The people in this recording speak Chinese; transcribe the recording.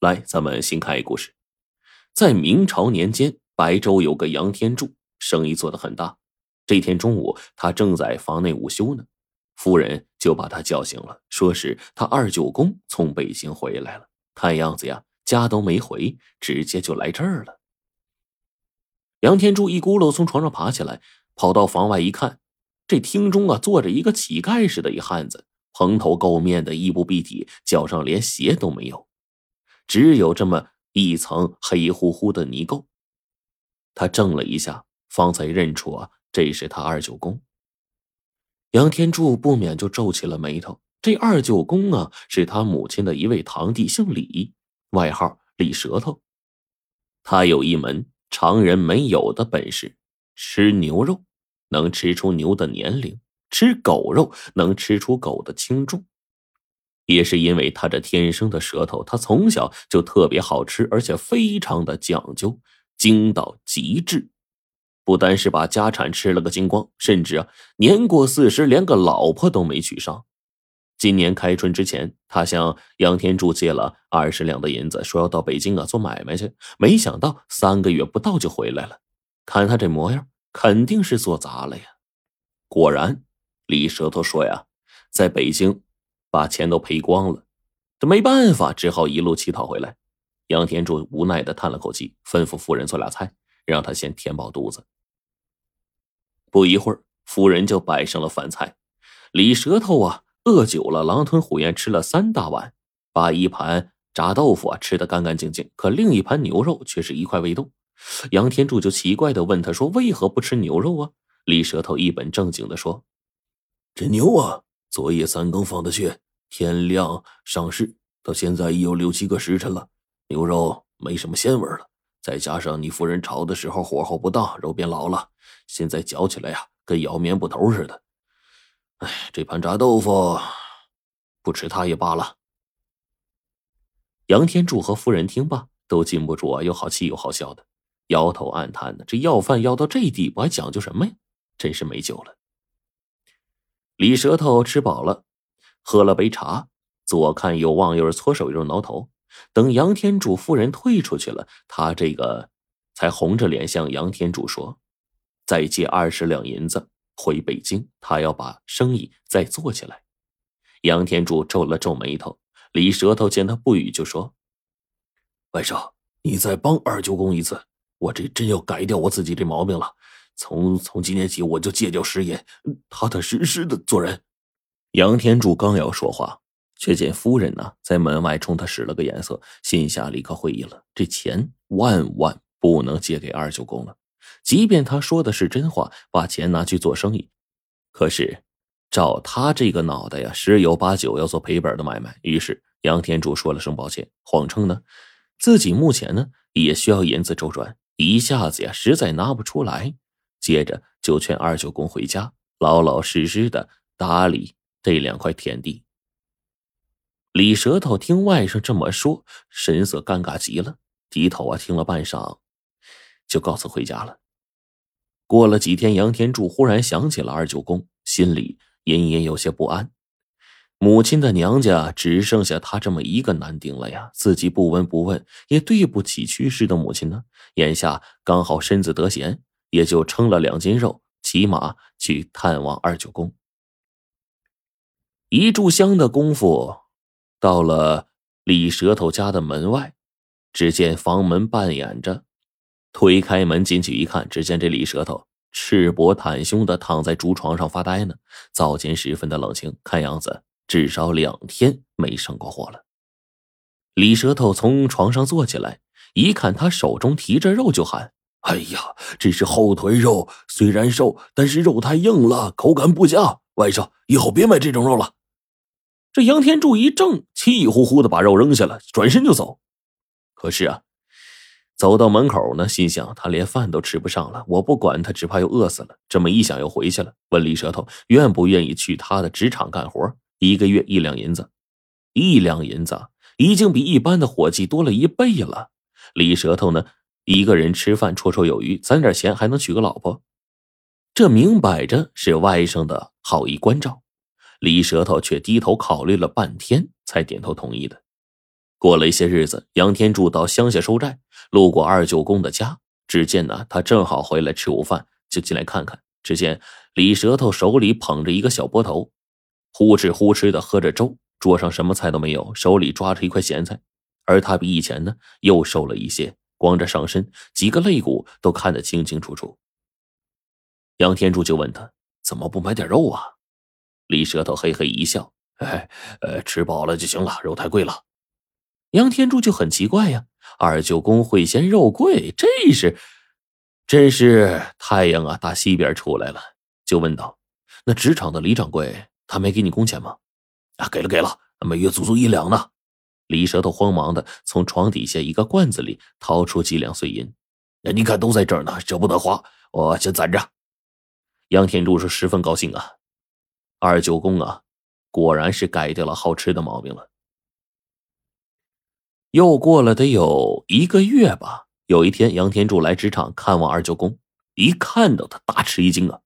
来，咱们新看一故事。在明朝年间，白州有个杨天柱，生意做得很大。这天中午，他正在房内午休呢，夫人就把他叫醒了，说是他二舅公从北京回来了，看样子呀，家都没回，直接就来这儿了。杨天柱一咕噜从床上爬起来，跑到房外一看，这厅中啊坐着一个乞丐似的一汉子。蓬头垢面的，衣不蔽体，脚上连鞋都没有，只有这么一层黑乎乎的泥垢。他怔了一下，方才认出啊，这是他二舅公。杨天柱不免就皱起了眉头。这二舅公啊，是他母亲的一位堂弟，姓李，外号李舌头。他有一门常人没有的本事，吃牛肉，能吃出牛的年龄。吃狗肉能吃出狗的轻重，也是因为他这天生的舌头，他从小就特别好吃，而且非常的讲究，精到极致。不单是把家产吃了个精光，甚至啊，年过四十连个老婆都没娶上。今年开春之前，他向杨天柱借了二十两的银子，说要到北京啊做买卖去。没想到三个月不到就回来了，看他这模样，肯定是做砸了呀。果然。李舌头说：“呀，在北京，把钱都赔光了，这没办法，只好一路乞讨回来。”杨天柱无奈的叹了口气，吩咐夫人做俩菜，让他先填饱肚子。不一会儿，夫人就摆上了饭菜。李舌头啊，饿久了，狼吞虎咽吃了三大碗，把一盘炸豆腐啊吃得干干净净，可另一盘牛肉却是一块未动。杨天柱就奇怪的问他说：“为何不吃牛肉啊？”李舌头一本正经的说。这牛啊，昨夜三更放的血，天亮上市，到现在已有六七个时辰了，牛肉没什么鲜味了。再加上你夫人炒的时候火候不当，肉变老了，现在嚼起来呀，跟咬棉布头似的。哎，这盘炸豆腐，不吃它也罢了。杨天柱和夫人听罢，都禁不住啊，又好气又好笑的，摇头暗叹呢：这要饭要到这地步，还讲究什么呀？真是没救了。李舌头吃饱了，喝了杯茶，左看右望，又是搓手又是挠头。等杨天柱夫人退出去了，他这个才红着脸向杨天柱说：“再借二十两银子回北京，他要把生意再做起来。”杨天柱皱了皱眉头。李舌头见他不语，就说：“外甥，你再帮二舅公一次，我这真要改掉我自己这毛病了。”从从今天起，我就戒掉食言，踏踏实实的做人。杨天柱刚要说话，却见夫人呢在门外冲他使了个眼色，心下立刻会意了：这钱万万不能借给二舅公了。即便他说的是真话，把钱拿去做生意，可是照他这个脑袋呀，十有八九要做赔本的买卖。于是杨天柱说了声抱歉，谎称呢自己目前呢也需要银子周转，一下子呀实在拿不出来。接着就劝二舅公回家，老老实实的打理这两块田地。李舌头听外甥这么说，神色尴尬极了，低头啊听了半晌，就告辞回家了。过了几天，杨天柱忽然想起了二舅公，心里隐隐有些不安。母亲的娘家只剩下他这么一个男丁了呀，自己不闻不问，也对不起去世的母亲呢。眼下刚好身子得闲。也就称了两斤肉，骑马去探望二舅公。一炷香的功夫，到了李舌头家的门外，只见房门半掩着，推开门进去一看，只见这李舌头赤膊袒胸的躺在竹床上发呆呢，灶间十分的冷清，看样子至少两天没生过火了。李舌头从床上坐起来，一看他手中提着肉，就喊。哎呀，这是后腿肉，虽然瘦，但是肉太硬了，口感不佳。外甥，以后别买这种肉了。这杨天柱一怔，气呼呼的把肉扔下了，转身就走。可是啊，走到门口呢，心想他连饭都吃不上了，我不管他，只怕又饿死了。这么一想，又回去了，问李舌头愿不愿意去他的职场干活，一个月一两银子。一两银子已经比一般的伙计多了一倍了。李舌头呢？一个人吃饭绰绰有余，攒点钱还能娶个老婆，这明摆着是外甥的好意关照。李舌头却低头考虑了半天，才点头同意的。过了一些日子，杨天柱到乡下收债，路过二舅公的家，只见呢他正好回来吃午饭，就进来看看。只见李舌头手里捧着一个小钵头，呼哧呼哧的喝着粥，桌上什么菜都没有，手里抓着一块咸菜。而他比以前呢又瘦了一些，光着上身，几个肋骨都看得清清楚楚。杨天柱就问他：“怎么不买点肉啊？”李舌头嘿嘿一笑：“哎，呃，吃饱了就行了，肉太贵了。”杨天柱就很奇怪呀，二舅公会嫌肉贵，这是，真是太阳啊，打西边出来了，就问道：“那职场的李掌柜，他没给你工钱吗？”“啊，给了给了，每月足足一两呢。”李舌头慌忙的从床底下一个罐子里掏出几两碎银，“那你看都在这儿呢，舍不得花，我先攒着。”杨天柱是十分高兴啊，二舅公啊，果然是改掉了好吃的毛病了。又过了得有一个月吧。有一天，杨天柱来职场看望二舅公，一看到他大吃一惊啊！